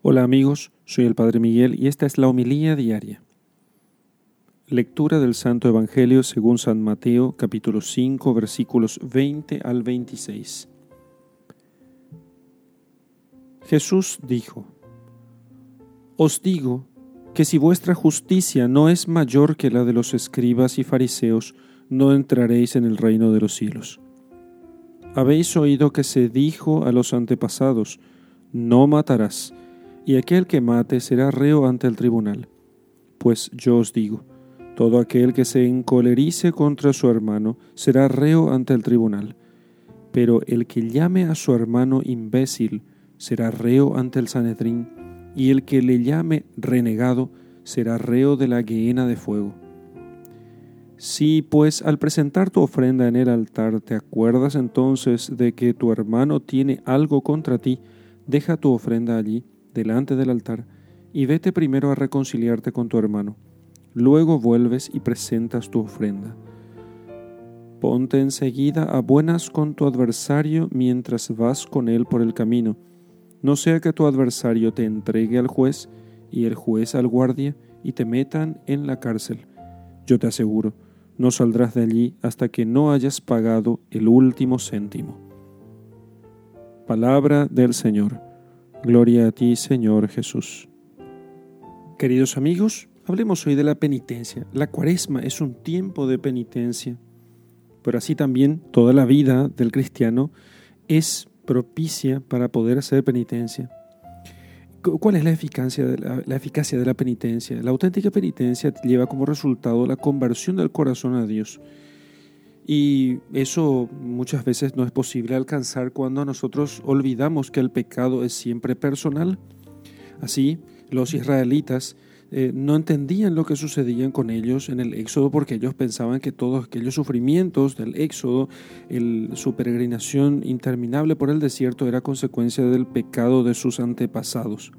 Hola amigos, soy el Padre Miguel y esta es la homilía diaria. Lectura del Santo Evangelio según San Mateo capítulo 5 versículos 20 al 26. Jesús dijo, Os digo que si vuestra justicia no es mayor que la de los escribas y fariseos, no entraréis en el reino de los cielos. Habéis oído que se dijo a los antepasados, no matarás, y aquel que mate será reo ante el tribunal. Pues yo os digo, todo aquel que se encolerice contra su hermano será reo ante el tribunal, pero el que llame a su hermano imbécil será reo ante el Sanedrín, y el que le llame renegado será reo de la guiena de fuego. Si pues al presentar tu ofrenda en el altar te acuerdas entonces de que tu hermano tiene algo contra ti, deja tu ofrenda allí delante del altar y vete primero a reconciliarte con tu hermano. Luego vuelves y presentas tu ofrenda. Ponte enseguida a buenas con tu adversario mientras vas con él por el camino. No sea que tu adversario te entregue al juez y el juez al guardia y te metan en la cárcel. Yo te aseguro, no saldrás de allí hasta que no hayas pagado el último céntimo. Palabra del Señor. Gloria a ti, Señor Jesús. Queridos amigos, hablemos hoy de la penitencia. La cuaresma es un tiempo de penitencia, pero así también toda la vida del cristiano es propicia para poder hacer penitencia. ¿Cuál es la eficacia, de la, eficacia de la penitencia? La auténtica penitencia lleva como resultado la conversión del corazón a Dios. Y eso muchas veces no es posible alcanzar cuando nosotros olvidamos que el pecado es siempre personal. Así, los israelitas eh, no entendían lo que sucedía con ellos en el Éxodo porque ellos pensaban que todos aquellos sufrimientos del Éxodo, el, su peregrinación interminable por el desierto era consecuencia del pecado de sus antepasados.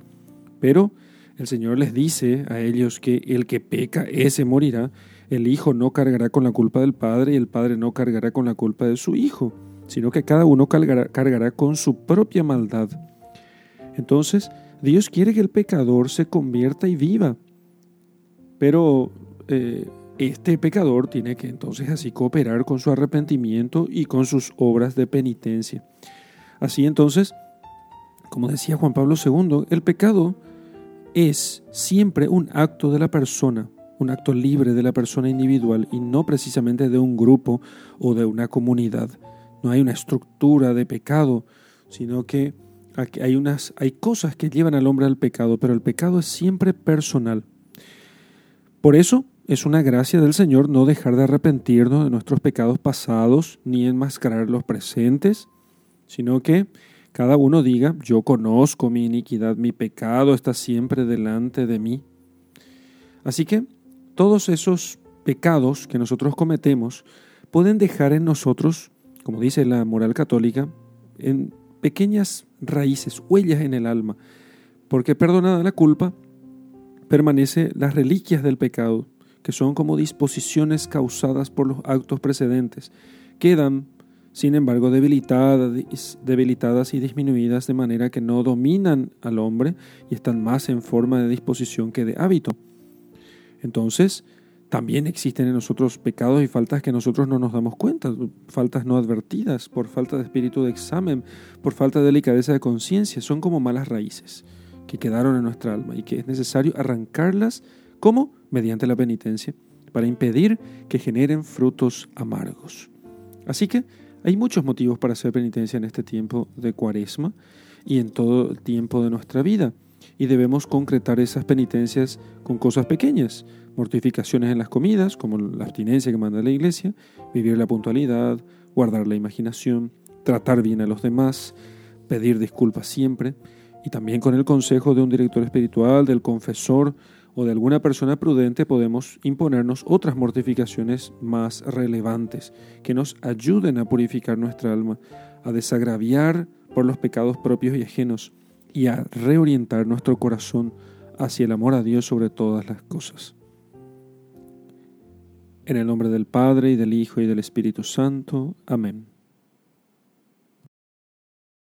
Pero el Señor les dice a ellos que el que peca, ese morirá, el hijo no cargará con la culpa del padre y el padre no cargará con la culpa de su hijo, sino que cada uno cargará, con su propia maldad. Entonces, Dios quiere que el pecador se convierta y viva, pero eh, este pecador tiene que entonces así cooperar con su arrepentimiento y con sus obras de penitencia. Así entonces, como decía Juan Pablo II, el pecado es siempre un acto de la persona, un acto libre de la persona individual y no precisamente de un grupo o de una comunidad. No hay una estructura de pecado, sino que hay, unas, hay cosas que llevan al hombre al pecado, pero el pecado es siempre personal. Por eso es una gracia del Señor no dejar de arrepentirnos de nuestros pecados pasados ni enmascarar los presentes, sino que cada uno diga, yo conozco mi iniquidad, mi pecado está siempre delante de mí. Así que todos esos pecados que nosotros cometemos pueden dejar en nosotros, como dice la moral católica, en pequeñas raíces, huellas en el alma, porque perdonada la culpa, permanece las reliquias del pecado, que son como disposiciones causadas por los actos precedentes, quedan, sin embargo, debilitadas, debilitadas y disminuidas de manera que no dominan al hombre y están más en forma de disposición que de hábito. Entonces, también existen en nosotros pecados y faltas que nosotros no nos damos cuenta, faltas no advertidas, por falta de espíritu de examen, por falta de delicadeza de conciencia, son como malas raíces que quedaron en nuestra alma y que es necesario arrancarlas, ¿cómo? Mediante la penitencia, para impedir que generen frutos amargos. Así que hay muchos motivos para hacer penitencia en este tiempo de cuaresma y en todo el tiempo de nuestra vida y debemos concretar esas penitencias con cosas pequeñas, mortificaciones en las comidas, como la abstinencia que manda la iglesia, vivir la puntualidad, guardar la imaginación, tratar bien a los demás, pedir disculpas siempre, y también con el consejo de un director espiritual, del confesor o de alguna persona prudente podemos imponernos otras mortificaciones más relevantes que nos ayuden a purificar nuestra alma, a desagraviar por los pecados propios y ajenos y a reorientar nuestro corazón hacia el amor a Dios sobre todas las cosas. En el nombre del Padre y del Hijo y del Espíritu Santo. Amén.